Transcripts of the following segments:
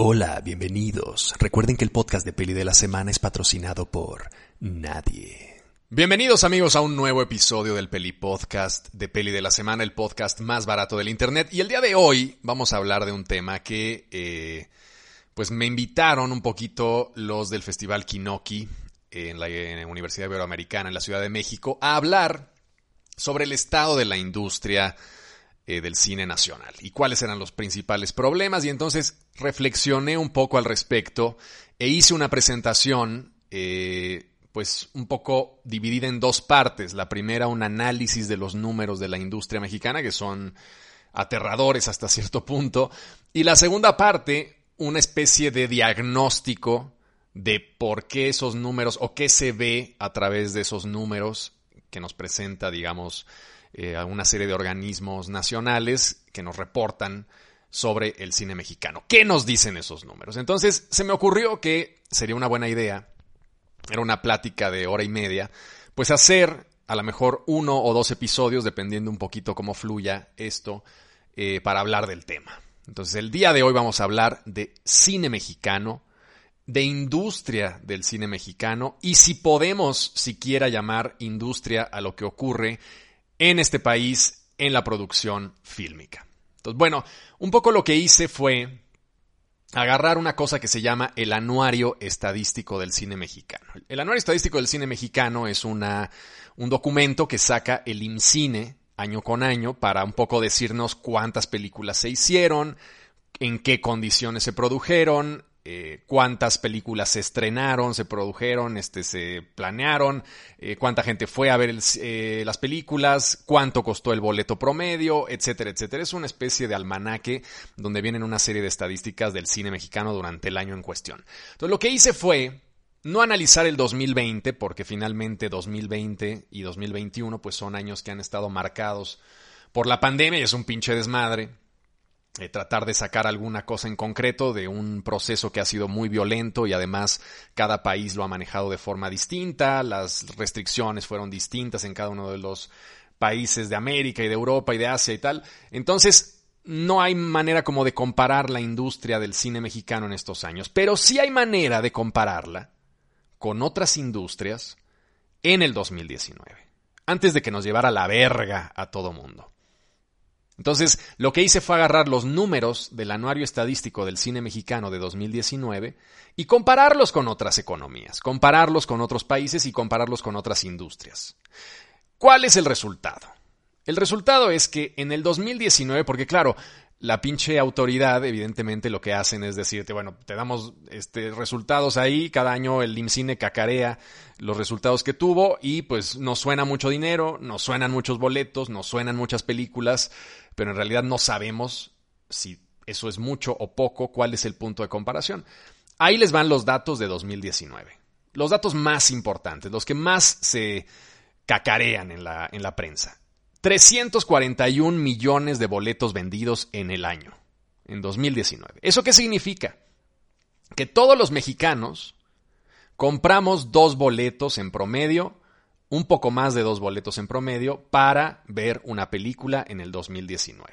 Hola, bienvenidos. Recuerden que el podcast de Peli de la Semana es patrocinado por nadie. Bienvenidos amigos a un nuevo episodio del Peli Podcast de Peli de la Semana, el podcast más barato del Internet. Y el día de hoy vamos a hablar de un tema que eh, pues me invitaron un poquito los del Festival Kinoki en la, en la Universidad Iberoamericana en la Ciudad de México a hablar sobre el estado de la industria eh, del cine nacional y cuáles eran los principales problemas. Y entonces reflexioné un poco al respecto e hice una presentación eh, pues un poco dividida en dos partes. La primera, un análisis de los números de la industria mexicana, que son aterradores hasta cierto punto. Y la segunda parte, una especie de diagnóstico de por qué esos números o qué se ve a través de esos números que nos presenta, digamos, eh, una serie de organismos nacionales que nos reportan sobre el cine mexicano. ¿Qué nos dicen esos números? Entonces, se me ocurrió que sería una buena idea era una plática de hora y media, pues hacer a lo mejor uno o dos episodios, dependiendo un poquito cómo fluya esto, eh, para hablar del tema. Entonces, el día de hoy vamos a hablar de cine mexicano, de industria del cine mexicano y si podemos siquiera llamar industria a lo que ocurre en este país en la producción fílmica. Entonces, bueno, un poco lo que hice fue agarrar una cosa que se llama el Anuario Estadístico del Cine Mexicano. El Anuario Estadístico del Cine Mexicano es una, un documento que saca el IMCINE año con año para un poco decirnos cuántas películas se hicieron, en qué condiciones se produjeron, eh, cuántas películas se estrenaron, se produjeron, este, se planearon, eh, cuánta gente fue a ver eh, las películas, cuánto costó el boleto promedio, etcétera, etcétera. Es una especie de almanaque donde vienen una serie de estadísticas del cine mexicano durante el año en cuestión. Entonces lo que hice fue no analizar el 2020, porque finalmente 2020 y 2021 pues son años que han estado marcados por la pandemia y es un pinche desmadre eh, tratar de sacar alguna cosa en concreto de un proceso que ha sido muy violento y además cada país lo ha manejado de forma distinta, las restricciones fueron distintas en cada uno de los países de América y de Europa y de Asia y tal. Entonces, no hay manera como de comparar la industria del cine mexicano en estos años, pero sí hay manera de compararla con otras industrias en el 2019, antes de que nos llevara la verga a todo mundo. Entonces, lo que hice fue agarrar los números del anuario estadístico del cine mexicano de 2019 y compararlos con otras economías, compararlos con otros países y compararlos con otras industrias. ¿Cuál es el resultado? El resultado es que en el 2019, porque claro, la pinche autoridad, evidentemente, lo que hacen es decirte, bueno, te damos este, resultados ahí, cada año el IMCINE cacarea los resultados que tuvo y pues nos suena mucho dinero, nos suenan muchos boletos, nos suenan muchas películas, pero en realidad no sabemos si eso es mucho o poco, cuál es el punto de comparación. Ahí les van los datos de 2019. Los datos más importantes, los que más se cacarean en la, en la prensa. 341 millones de boletos vendidos en el año, en 2019. ¿Eso qué significa? Que todos los mexicanos compramos dos boletos en promedio, un poco más de dos boletos en promedio, para ver una película en el 2019.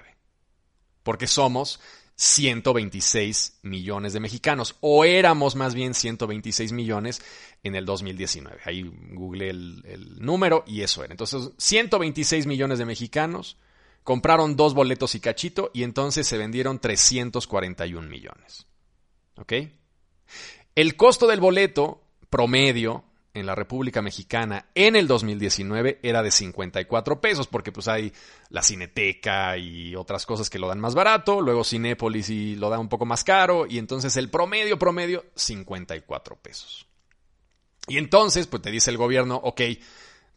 Porque somos 126 millones de mexicanos, o éramos más bien 126 millones en el 2019. Ahí googleé el, número y eso era. Entonces, 126 millones de mexicanos compraron dos boletos y cachito y entonces se vendieron 341 millones. ¿Ok? El costo del boleto promedio en la República Mexicana en el 2019 era de 54 pesos, porque pues hay la Cineteca y otras cosas que lo dan más barato, luego Cinépolis lo da un poco más caro, y entonces el promedio, promedio, 54 pesos. Y entonces, pues te dice el gobierno, ok,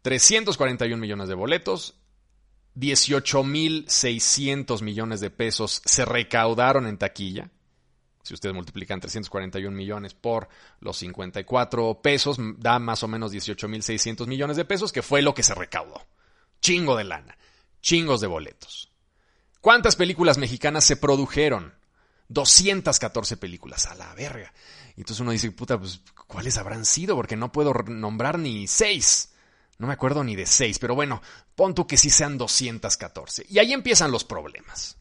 341 millones de boletos, 18.600 millones de pesos se recaudaron en taquilla, Si ustedes multiplican 341 millones por los 54 pesos, da más o menos 18.600 millones de pesos, que fue lo que se recaudó. Chingo de lana, chingos de boletos. ¿Cuántas películas mexicanas se produjeron? 214 películas, a la verga. Y entonces uno dice, puta, pues, ¿cuáles habrán sido? Porque no puedo nombrar ni seis. No me acuerdo ni de seis, pero bueno, pon tú que sí sean 214. Y ahí empiezan los problemas.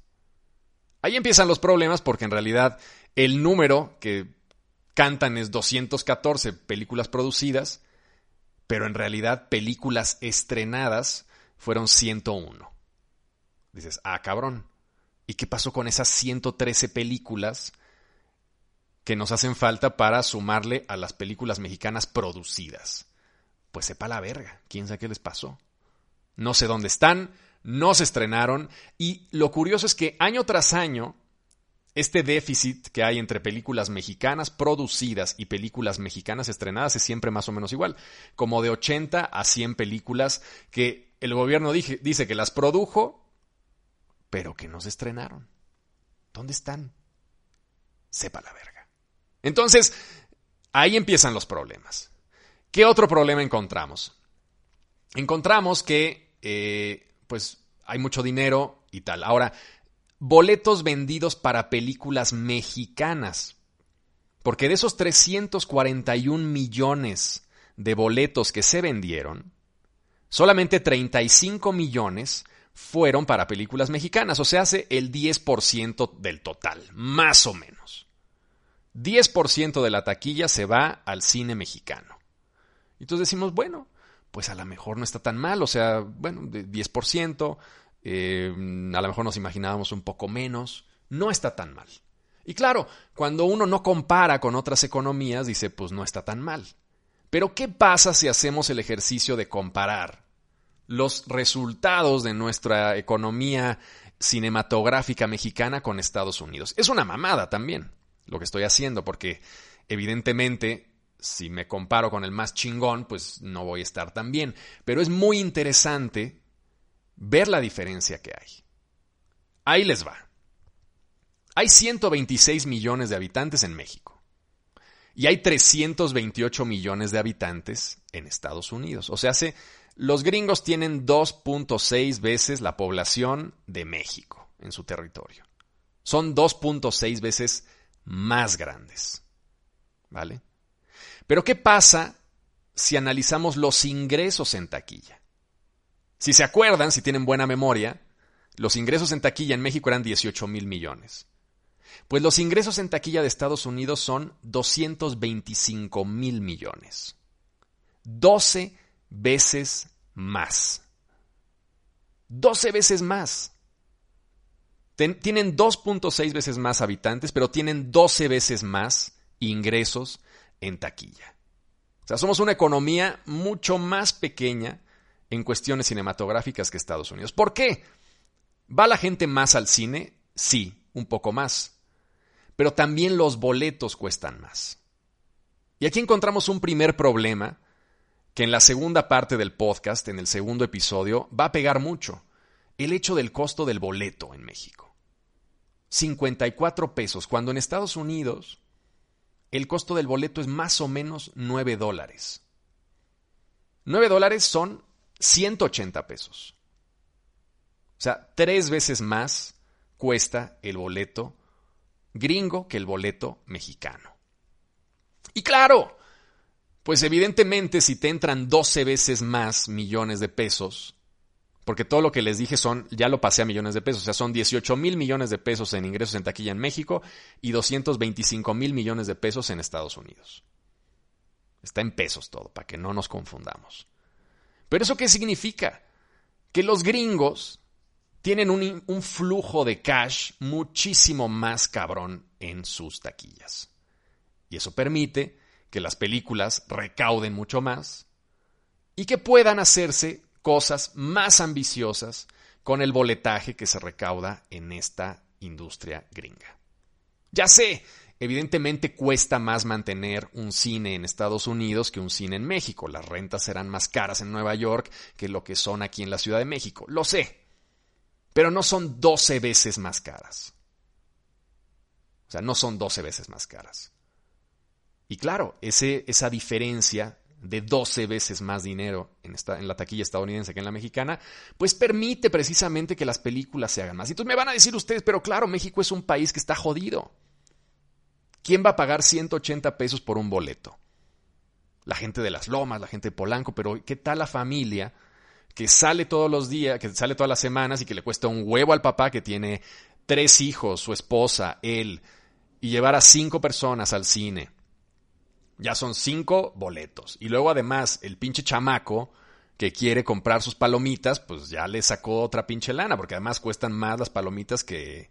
Ahí empiezan los problemas porque en realidad el número que cantan es 214 películas producidas, pero en realidad películas estrenadas fueron 101. Dices, ah, cabrón. ¿Y qué pasó con esas 113 películas que nos hacen falta para sumarle a las películas mexicanas producidas? Pues sepa la verga, quién sabe qué les pasó. No sé dónde están, no se estrenaron y lo curioso es que año tras año este déficit que hay entre películas mexicanas producidas y películas mexicanas estrenadas es siempre más o menos igual, como de 80 a 100 películas que el gobierno dice que las produjo, pero que no se estrenaron. ¿Dónde están? Sepa la verga. Entonces, ahí empiezan los problemas. ¿Qué otro problema encontramos? Encontramos que, eh, pues, hay mucho dinero y tal. Ahora, boletos vendidos para películas mexicanas. Porque de esos 341 millones de boletos que se vendieron, solamente 35 millones fueron para películas mexicanas, o sea, hace el 10% del total, más o menos. 10% de la taquilla se va al cine mexicano. Entonces decimos, bueno, pues a lo mejor no está tan mal, o sea, bueno, 10%, eh, a lo mejor nos imaginábamos un poco menos, no está tan mal. Y claro, cuando uno no compara con otras economías, dice, pues no está tan mal. Pero ¿qué pasa si hacemos el ejercicio de comparar los resultados de nuestra economía cinematográfica mexicana con Estados Unidos? Es una mamada también lo que estoy haciendo, porque evidentemente si me comparo con el más chingón, pues no voy a estar tan bien. Pero es muy interesante ver la diferencia que hay. Ahí les va. Hay 126 millones de habitantes en México. Y hay 328 millones de habitantes en Estados Unidos. O sea, los gringos tienen 2.6 veces la población de México en su territorio. Son 2.6 veces más grandes. ¿Vale? Pero ¿qué pasa si analizamos los ingresos en taquilla? Si se acuerdan, si tienen buena memoria, los ingresos en taquilla en México eran 18 mil millones. Pues los ingresos en taquilla de Estados Unidos son 225 mil millones. 12 veces más. 12 veces más. tienen 2.6 veces más habitantes, pero tienen 12 veces más ingresos en taquilla. O sea, somos una economía mucho más pequeña en cuestiones cinematográficas que Estados Unidos. ¿Por qué? ¿Va la gente más al cine? Sí, un poco más. Pero también los boletos cuestan más. Y aquí encontramos un primer problema que en la segunda parte del podcast, en el segundo episodio, va a pegar mucho. El hecho del costo del boleto en México. 54 pesos, cuando en Estados Unidos el costo del boleto es más o menos 9 dólares. 9 dólares son 180 pesos. O sea, tres veces más cuesta el boleto gringo que el boleto mexicano. Y claro, pues evidentemente si te entran 12 veces más millones de pesos, porque todo lo que les dije son, ya lo pasé a millones de pesos, o sea, son 18 mil millones de pesos en ingresos en taquilla en México y 225 mil millones de pesos en Estados Unidos. Está en pesos todo, para que no nos confundamos. Pero eso qué significa? Que los gringos tienen un, un flujo de cash muchísimo más cabrón en sus taquillas. Y eso permite que las películas recauden mucho más y que puedan hacerse cosas más ambiciosas con el boletaje que se recauda en esta industria gringa. Ya sé, evidentemente cuesta más mantener un cine en Estados Unidos que un cine en México. Las rentas serán más caras en Nueva York que lo que son aquí en la Ciudad de México. Lo sé. Pero no son 12 veces más caras. O sea, no son 12 veces más caras. Y claro, ese, esa diferencia de 12 veces más dinero en, esta, en la taquilla estadounidense que en la mexicana, pues permite precisamente que las películas se hagan más. Y entonces me van a decir ustedes, pero claro, México es un país que está jodido. ¿Quién va a pagar 180 pesos por un boleto? La gente de las lomas, la gente de Polanco, pero ¿qué tal la familia que sale todos los días, que sale todas las semanas y que le cuesta un huevo al papá que tiene tres hijos, su esposa, él, y llevar a cinco personas al cine? Ya son cinco boletos. Y luego además el pinche chamaco que quiere comprar sus palomitas, pues ya le sacó otra pinche lana, porque además cuestan más las palomitas que,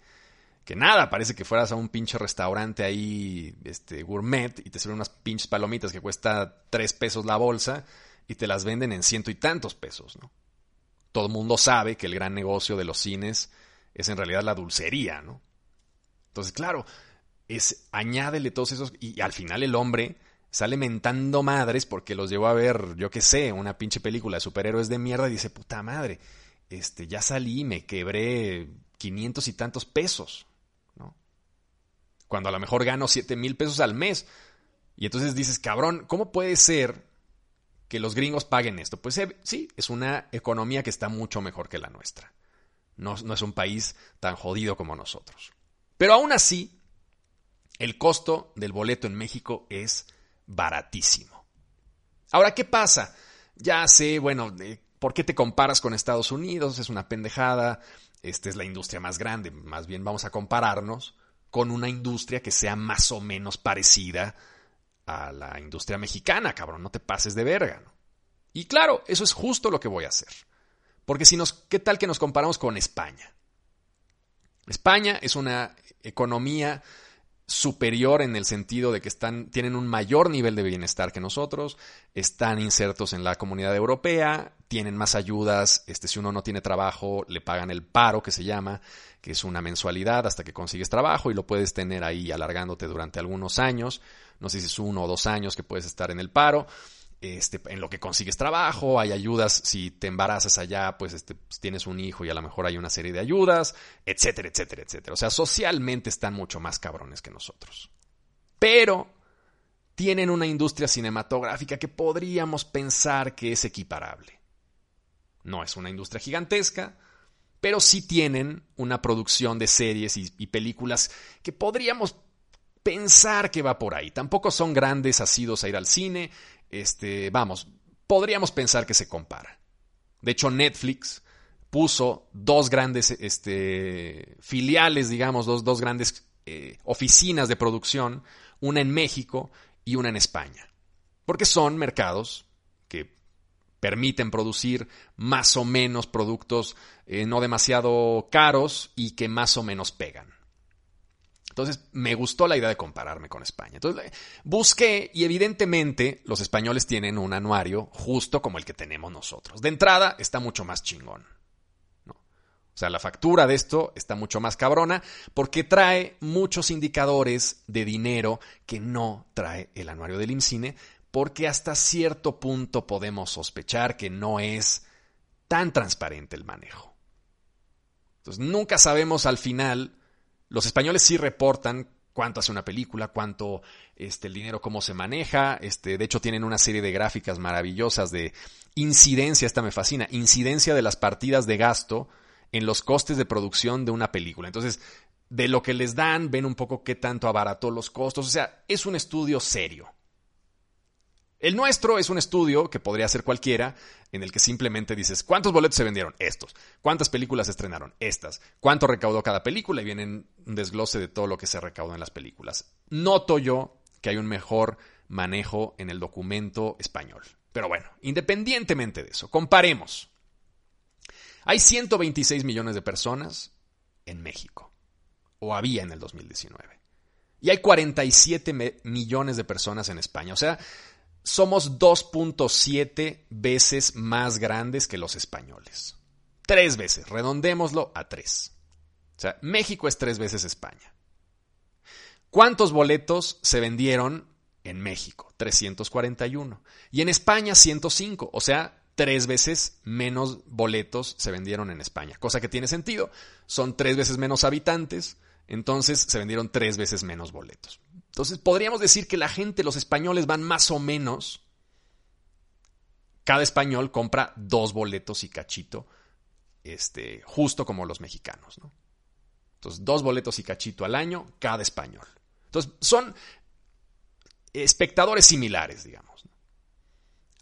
que nada. Parece que fueras a un pinche restaurante ahí, este, gourmet, y te sirven unas pinches palomitas que cuesta tres pesos la bolsa y te las venden en ciento y tantos pesos, ¿no? Todo el mundo sabe que el gran negocio de los cines es en realidad la dulcería, ¿no? Entonces, claro, es añádele todos esos y al final el hombre sale mentando madres porque los llevó a ver, yo qué sé, una pinche película de superhéroes de mierda y dice, puta madre, este, ya salí me quebré 500 y tantos pesos. Cuando a lo mejor gano 7 mil pesos al mes. Y entonces dices, cabrón, ¿cómo puede ser que los gringos paguen esto? Pues eh, sí, es una economía que está mucho mejor que la nuestra. No, no es un país tan jodido como nosotros. Pero aún así, el costo del boleto en México es baratísimo. Ahora, ¿qué pasa? Ya sé, bueno, ¿por qué te comparas con Estados Unidos? Es una pendejada. Esta es la industria más grande. Más bien vamos a compararnos con una industria que sea más o menos parecida a la industria mexicana, cabrón. No te pases de verga. Y claro, eso es justo lo que voy a hacer. Porque si nos, ¿qué tal que nos comparamos con España? España es una economía superior en el sentido de que están, tienen un mayor nivel de bienestar que nosotros, están insertos en la comunidad europea, tienen más ayudas, este, si uno no tiene trabajo, le pagan el paro que se llama, que es una mensualidad hasta que consigues trabajo y lo puedes tener ahí alargándote durante algunos años, no sé si es uno o dos años que puedes estar en el paro, este, en lo que consigues trabajo, hay ayudas, si te embarazas allá, pues este, tienes un hijo y a lo mejor hay una serie de ayudas, etcétera, etcétera, etcétera. O sea, socialmente están mucho más cabrones que nosotros. Pero tienen una industria cinematográfica que podríamos pensar que es equiparable. No es una industria gigantesca, pero sí tienen una producción de series y, películas que podríamos pensar que va por ahí. Tampoco son grandes asidos a ir al cine, este, vamos, podríamos pensar que se compara. De hecho, Netflix puso dos grandes este, filiales, digamos, dos, dos grandes eh, oficinas de producción, una en México y una en España. Porque son mercados permiten producir más o menos productos eh, no demasiado caros y que más o menos pegan. Entonces, me gustó la idea de compararme con España. Entonces, busqué y evidentemente los españoles tienen un anuario justo como el que tenemos nosotros. De entrada, está mucho más chingón. O sea, la factura de esto está mucho más cabrona porque trae muchos indicadores de dinero que no trae el anuario del IMCINE porque hasta cierto punto podemos sospechar que no es tan transparente el manejo. Entonces, nunca sabemos al final los españoles sí reportan cuánto hace una película, cuánto este, el dinero, cómo se maneja. Este, de hecho, tienen una serie de gráficas maravillosas de incidencia, esta me fascina, incidencia de las partidas de gasto en los costes de producción de una película. Entonces, de lo que les dan, ven un poco qué tanto abarató los costos. O sea, es un estudio serio. El nuestro es un estudio que podría ser cualquiera, en el que simplemente dices, ¿cuántos boletos se vendieron? Estos. ¿Cuántas películas se estrenaron? Estas. ¿Cuánto recaudó cada película? Y viene un desglose de todo lo que se recaudó en las películas. Noto yo que hay un mejor manejo en el documento español. Pero bueno, independientemente de eso, comparemos. Hay 126 millones de personas en México, o había en el 2019. Y hay 47 millones de personas en España. O sea, somos 2.7 veces más grandes que los españoles. Tres veces, redondémoslo a tres. O sea, México es tres veces España. ¿Cuántos boletos se vendieron en México? 341. Y en España 105. O sea, tres veces menos boletos se vendieron en España. Cosa que tiene sentido. Son tres veces menos habitantes. Entonces se vendieron tres veces menos boletos. Entonces podríamos decir que la gente, los españoles van más o menos, cada español compra dos boletos y cachito, este, justo como los mexicanos, ¿no? Entonces, dos boletos y cachito al año, cada español. Entonces, son espectadores similares, digamos.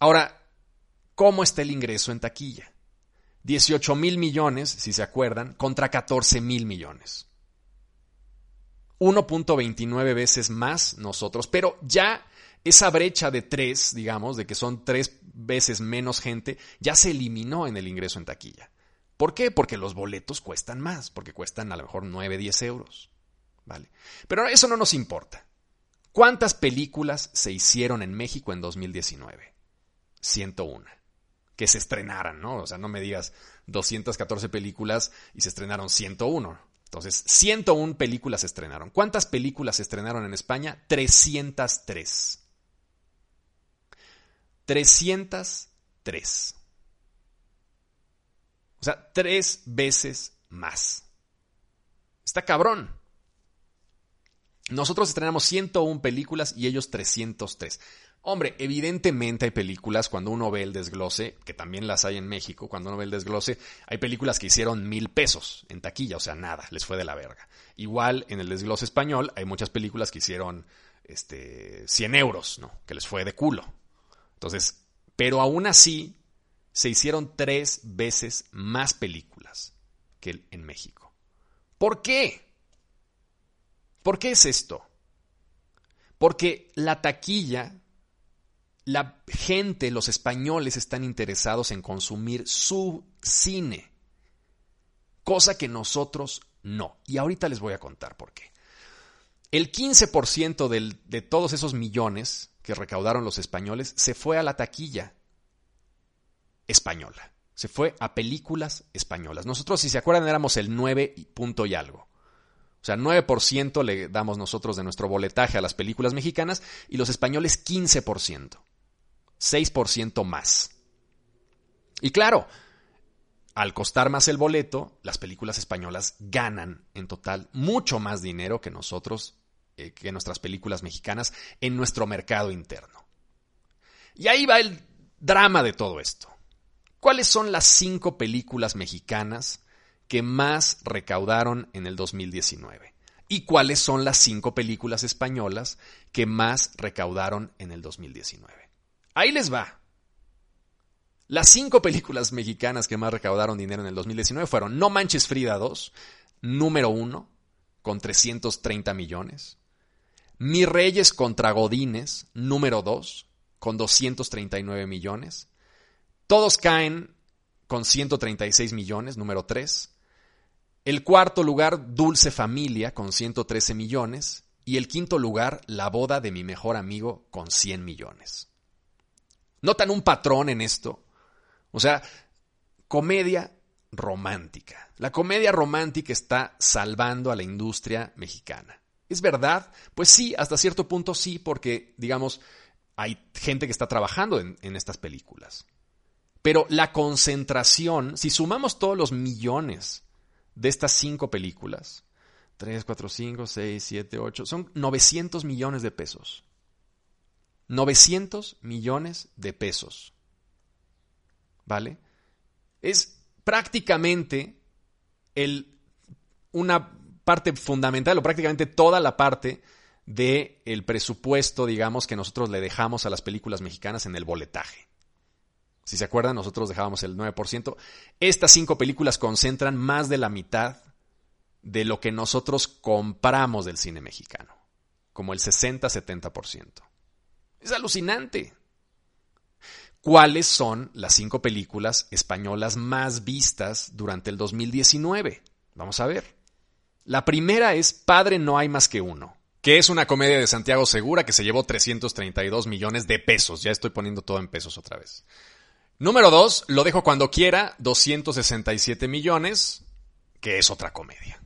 Ahora, ¿cómo está el ingreso en taquilla? 18 mil millones, si se acuerdan, contra 14 mil millones. 1.29 veces más nosotros, pero ya esa brecha de tres, digamos, de que son tres veces menos gente, ya se eliminó en el ingreso en taquilla. ¿Por qué? Porque los boletos cuestan más, porque cuestan a lo mejor 9, 10 euros. ¿Vale? Pero eso no nos importa. ¿Cuántas películas se hicieron en México en 2019? 101. Que se estrenaran, ¿no? O sea, no me digas 214 películas y se estrenaron 101. Entonces, 101 películas se estrenaron. ¿Cuántas películas se estrenaron en España? 303. 303. O sea, tres veces más. Está cabrón. Nosotros estrenamos 101 películas y ellos 303. Hombre, evidentemente hay películas, cuando uno ve el desglose, que también las hay en México, cuando uno ve el desglose, hay películas que hicieron mil pesos en taquilla, o sea, nada, les fue de la verga. Igual en el desglose español hay muchas películas que hicieron este, 100 euros, ¿no? Que les fue de culo. Entonces, pero aún así, se hicieron tres veces más películas que en México. ¿Por qué? ¿Por qué es esto? Porque la taquilla, la gente, los españoles están interesados en consumir su cine, cosa que nosotros no. Y ahorita les voy a contar por qué. El 15% de todos esos millones que recaudaron los españoles se fue a la taquilla española. Se fue a películas españolas. Nosotros, si se acuerdan, éramos el 9 punto y algo. O sea, 9% le damos nosotros de nuestro boletaje a las películas mexicanas y los españoles 15%. 6% más. Y claro, al costar más el boleto, las películas españolas ganan en total mucho más dinero que nosotros, eh, que nuestras películas mexicanas en nuestro mercado interno. Y ahí va el drama de todo esto. ¿Cuáles son las cinco películas mexicanas que más recaudaron en el 2019? ¿Y cuáles son las cinco películas españolas que más recaudaron en el 2019? Ahí les va. Las cinco películas mexicanas que más recaudaron dinero en el 2019 fueron No Manches Frida 2, número uno, con 330 millones. Mi Reyes contra Godines, número 2, con 239 millones. Todos caen con 136 millones, número 3. El cuarto lugar, Dulce Familia, con 113 millones. Y el quinto lugar, La boda de mi mejor amigo, con 100 millones. ¿Notan un patrón en esto? O sea, comedia romántica. La comedia romántica está salvando a la industria mexicana. ¿Es verdad? Pues sí, hasta cierto punto sí, porque, digamos, hay gente que está trabajando en, en estas películas. Pero la concentración, si sumamos todos los millones de estas cinco películas, 3, 4, 5, 6, 7, 8, son 900 millones de pesos. 900 millones de pesos. ¿Vale? Es prácticamente el, una parte fundamental o prácticamente toda la parte del el presupuesto, digamos, que nosotros le dejamos a las películas mexicanas en el boletaje. Si se acuerdan, nosotros dejábamos el 9%. Estas cinco películas concentran más de la mitad de lo que nosotros compramos del cine mexicano, como el 60-70%. Es alucinante. ¿Cuáles son las cinco películas españolas más vistas durante el 2019? Vamos a ver. La primera es Padre no hay más que uno, que es una comedia de Santiago Segura que se llevó 332 millones de pesos. Ya estoy poniendo todo en pesos otra vez. Número 2, Lo dejo cuando quiera, 267 millones, que es otra comedia.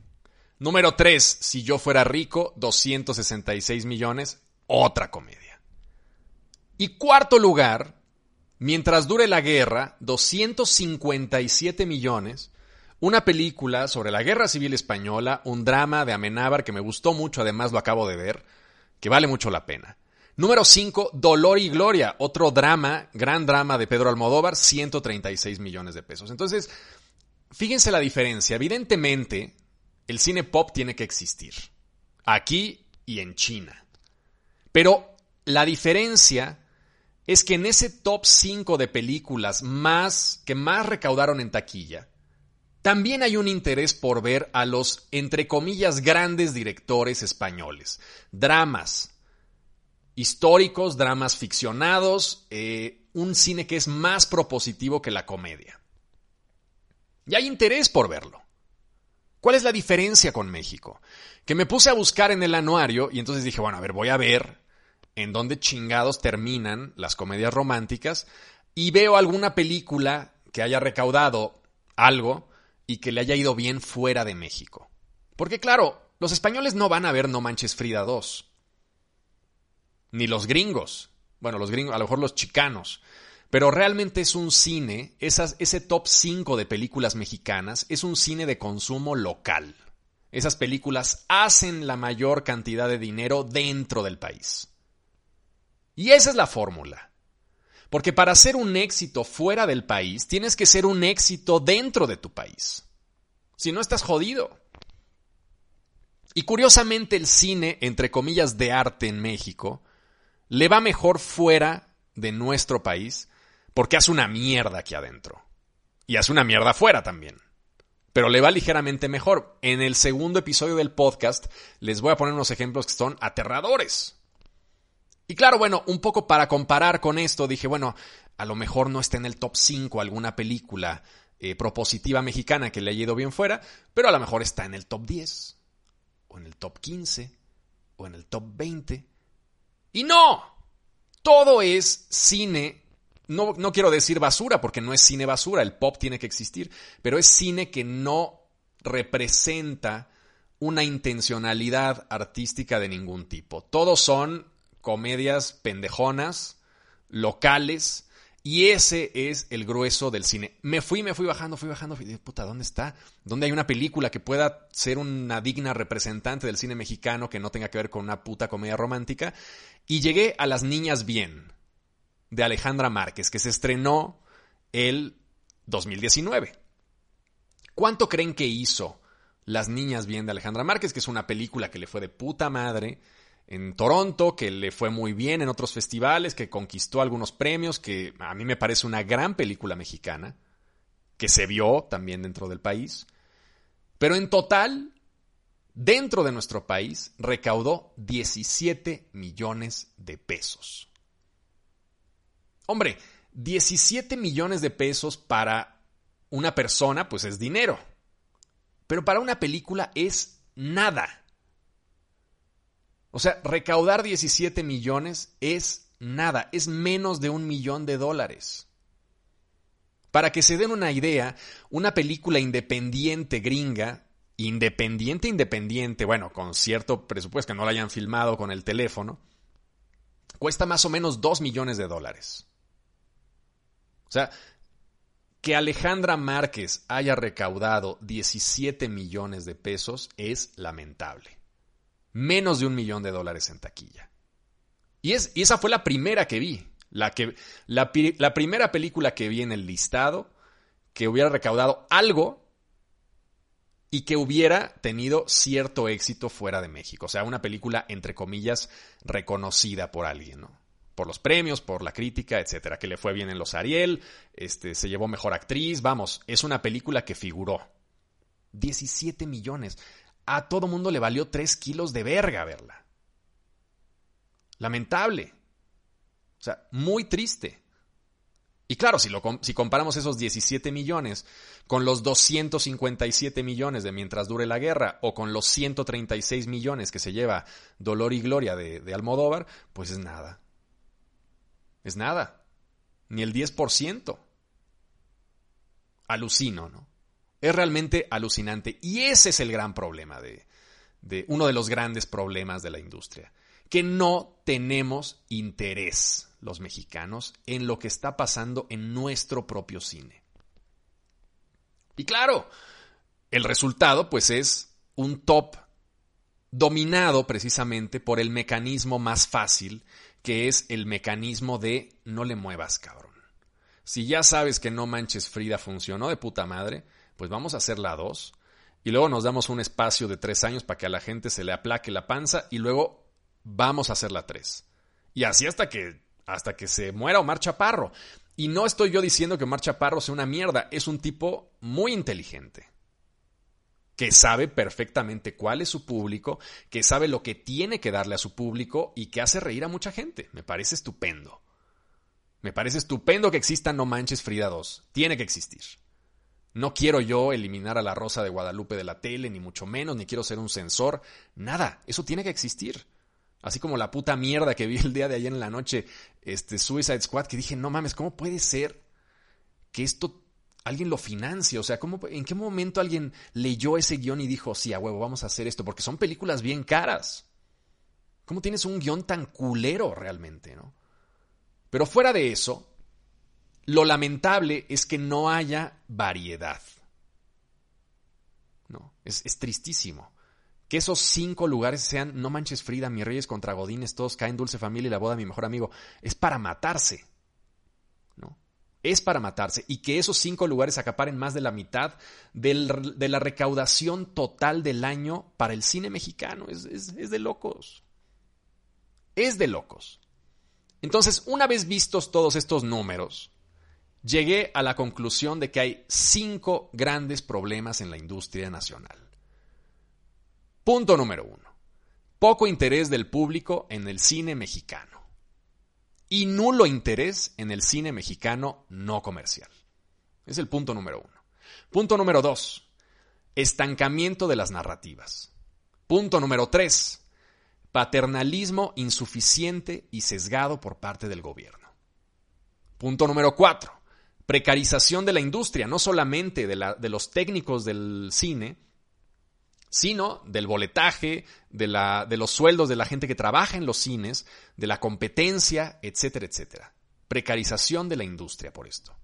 Número 3, Si yo fuera rico, 266 millones, otra comedia. Y cuarto lugar, Mientras dure la guerra, 257 millones, una película sobre la Guerra Civil Española, un drama de Amenábar que me gustó mucho, además lo acabo de ver, que vale mucho la pena. Número 5, Dolor y Gloria, otro drama, gran drama de Pedro Almodóvar, 136 millones de pesos. Entonces, fíjense la diferencia. Evidentemente, el cine pop tiene que existir, aquí y en China. Pero la diferencia es que en ese top 5 de películas más que más recaudaron en taquilla, también hay un interés por ver a los, entre comillas, grandes directores españoles. Dramas, históricos, dramas ficcionados, eh, un cine que es más propositivo que la comedia. Y hay interés por verlo. ¿Cuál es la diferencia con México? Que me puse a buscar en el anuario y entonces dije, bueno, a ver, voy a ver en dónde chingados terminan las comedias románticas y veo alguna película que haya recaudado algo y que le haya ido bien fuera de México. Porque claro, los españoles no van a ver No Manches Frida 2 ni los gringos. Bueno, los gringos, a lo mejor los chicanos. Pero realmente es un cine, ese top 5 de películas mexicanas es un cine de consumo local. Esas películas hacen la mayor cantidad de dinero dentro del país. Y esa es la fórmula. Porque para ser un éxito fuera del país, tienes que ser un éxito dentro de tu país. Si no, estás jodido. Y curiosamente el cine, entre comillas, de arte en México, le va mejor fuera de nuestro país porque hace una mierda aquí adentro. Y hace una mierda afuera también. Pero le va ligeramente mejor. En el segundo episodio del podcast les voy a poner unos ejemplos que son aterradores. Y claro, bueno, un poco para comparar con esto, dije, bueno, a lo mejor no está en el top 5 alguna película eh, propositiva mexicana que le haya ido bien fuera, pero a lo mejor está en el top 10, o en el top 15, o en el top 20. Y no, todo es cine. No, no quiero decir basura porque no es cine basura, el pop tiene que existir, pero es cine que no representa una intencionalidad artística de ningún tipo. Todos son comedias pendejonas, locales, y ese es el grueso del cine. Me fui, me fui bajando, fui bajando, fui, puta, ¿dónde está? ¿Dónde hay una película que pueda ser una digna representante del cine mexicano que no tenga que ver con una puta comedia romántica? Y llegué a Las Niñas Bien, de Alejandra Márquez, que se estrenó el 2019. ¿Cuánto creen que hizo Las Niñas Bien de Alejandra Márquez, que es una película que le fue de puta madre? En Toronto, que le fue muy bien en otros festivales, que conquistó algunos premios, que a mí me parece una gran película mexicana, que se vio también dentro del país. Pero en total, dentro de nuestro país, recaudó 17 millones de pesos. Hombre, 17 millones de pesos para una persona, pues es dinero. Pero para una película es nada. O sea, recaudar 17 millones es nada, es menos de un millón de dólares. Para que se den una idea, una película independiente gringa, independiente, independiente, bueno, con cierto presupuesto que no la hayan filmado con el teléfono, cuesta más o menos 2 millones de dólares. O sea, que Alejandra Márquez haya recaudado 17 millones de pesos es lamentable menos de un millón de dólares en taquilla. Y, es, esa fue la primera que vi. La, que, la, la primera película que vi en el listado que hubiera recaudado algo y que hubiera tenido cierto éxito fuera de México. O sea, una película, entre comillas, reconocida por alguien, ¿no? Por los premios, por la crítica, etcétera, que le fue bien en los Ariel, este, se llevó mejor actriz, vamos, es una película que figuró. 17 millones a todo mundo le valió 3 kilos de verga verla. Lamentable. O sea, muy triste. Y claro, si, lo, si comparamos esos 17 millones con los 257 millones de Mientras dure la guerra o con los 136 millones que se lleva Dolor y Gloria de, de Almodóvar, pues es nada. Es nada. Ni el 10%. Alucino, ¿no? Es realmente alucinante. Y ese es el gran problema de, de uno de los grandes problemas de la industria. Que no tenemos interés los mexicanos en lo que está pasando en nuestro propio cine. Y claro, el resultado pues es un top dominado precisamente por el mecanismo más fácil, que es el mecanismo de no le muevas, cabrón. Si ya sabes que no manches Frida funcionó de puta madre, pues vamos a hacer la 2 y luego nos damos un espacio de tres años para que a la gente se le aplaque la panza y luego vamos a hacer la 3. Y así hasta que, hasta que se muera Omar Chaparro. Y no estoy yo diciendo que Omar Chaparro sea una mierda, es un tipo muy inteligente que sabe perfectamente cuál es su público, que sabe lo que tiene que darle a su público y que hace reír a mucha gente. Me parece estupendo. Me parece estupendo que exista No Manches Frida 2. Tiene que existir. No quiero yo eliminar a la Rosa de Guadalupe de la tele, ni mucho menos, ni quiero ser un censor. Nada, eso tiene que existir. Así como la puta mierda que vi el día de ayer en la noche, este Suicide Squad, que dije, no mames, ¿cómo puede ser que esto alguien lo financia? O sea, ¿cómo, ¿en qué momento alguien leyó ese guion y dijo, sí, a huevo, vamos a hacer esto? Porque son películas bien caras. ¿Cómo tienes un guion tan culero realmente, no? Pero fuera de eso, lo lamentable es que no haya variedad. No, es, es tristísimo. Que esos cinco lugares sean No Manches Frida, Mis Reyes contra Godines, Todos Caen, Dulce Familia y La Boda de mi Mejor Amigo. Es para matarse. ¿No? Es para matarse. Y que esos cinco lugares acaparen más de la mitad de la recaudación total del año para el cine mexicano. Es, es de locos. Es de locos. Entonces, una vez vistos todos estos números, llegué a la conclusión de que hay cinco grandes problemas en la industria nacional. Punto número uno. Poco interés del público en el cine mexicano. Y nulo interés en el cine mexicano no comercial. Es el punto número uno. Punto número dos. Estancamiento de las narrativas. Punto número tres. Paternalismo insuficiente y sesgado por parte del gobierno. Punto número cuatro. Precarización de la industria, no solamente de, los técnicos del cine, sino del boletaje, de, de los sueldos de la gente que trabaja en los cines, de la competencia, etcétera, etcétera. Precarización de la industria por esto.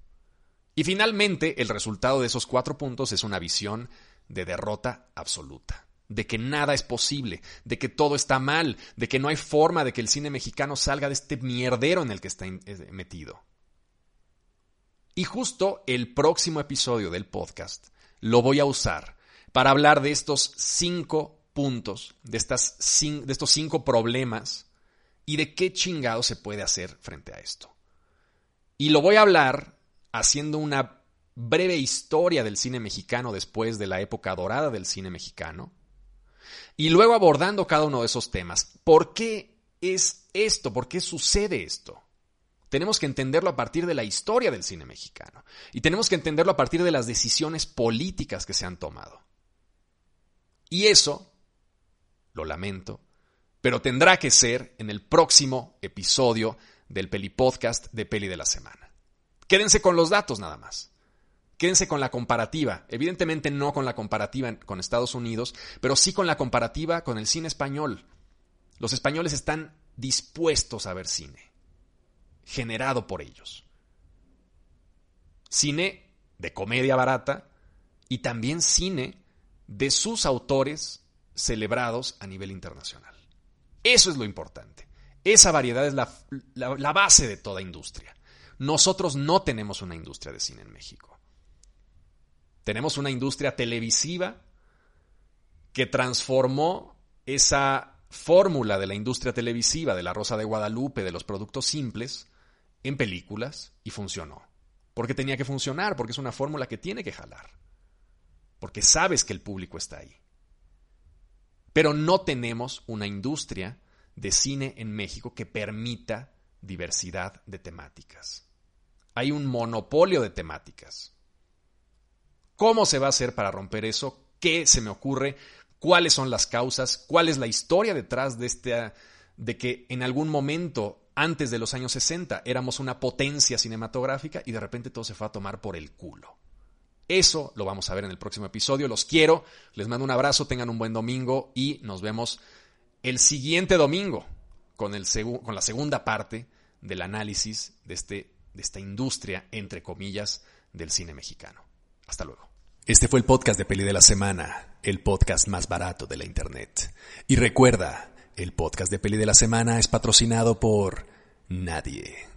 Y finalmente, el resultado de esos cuatro puntos es una visión de derrota absoluta, de que nada es posible, de que todo está mal, de que no hay forma de que el cine mexicano salga de este mierdero en el que está eh, metido. Y justo el próximo episodio del podcast lo voy a usar para hablar de estos cinco puntos, de, estas de estos cinco problemas y de qué chingado se puede hacer frente a esto. Y lo voy a hablar haciendo una breve historia del cine mexicano después de la época dorada del cine mexicano. Y luego abordando cada uno de esos temas. ¿Por qué es esto? ¿Por qué sucede esto? Tenemos que entenderlo a partir de la historia del cine mexicano. Y tenemos que entenderlo a partir de las decisiones políticas que se han tomado. Y eso, lo lamento, pero tendrá que ser en el próximo episodio del Peli Podcast de Peli de la Semana. Quédense con los datos nada más. Quédense con la comparativa. Evidentemente no con la comparativa con Estados Unidos, pero sí con la comparativa con el cine español. Los españoles están dispuestos a ver cine, generado por ellos. Cine de comedia barata y también cine de sus autores celebrados a nivel internacional. Eso es lo importante. Esa variedad es la, base de toda industria. Nosotros no tenemos una industria de cine en México. Tenemos una industria televisiva que transformó esa fórmula de la industria televisiva, de la Rosa de Guadalupe, de los productos simples, en películas y funcionó. Porque tenía que funcionar, porque es una fórmula que tiene que jalar porque sabes que el público está ahí. Pero no tenemos una industria de cine en México que permita diversidad de temáticas. Hay un monopolio de temáticas. ¿Cómo se va a hacer para romper eso? ¿Qué se me ocurre? ¿Cuáles son las causas? ¿Cuál es la historia detrás de este de que en algún momento antes de los años 60 éramos una potencia cinematográfica y de repente todo se fue a tomar por el culo? Eso lo vamos a ver en el próximo episodio. Los quiero, les mando un abrazo, tengan un buen domingo y nos vemos el siguiente domingo con, el con la segunda parte del análisis de, este, de esta industria, entre comillas, del cine mexicano. Hasta luego. Este fue el podcast de Peli de la Semana, el podcast más barato de la Internet. Y recuerda, el podcast de Peli de la Semana es patrocinado por nadie.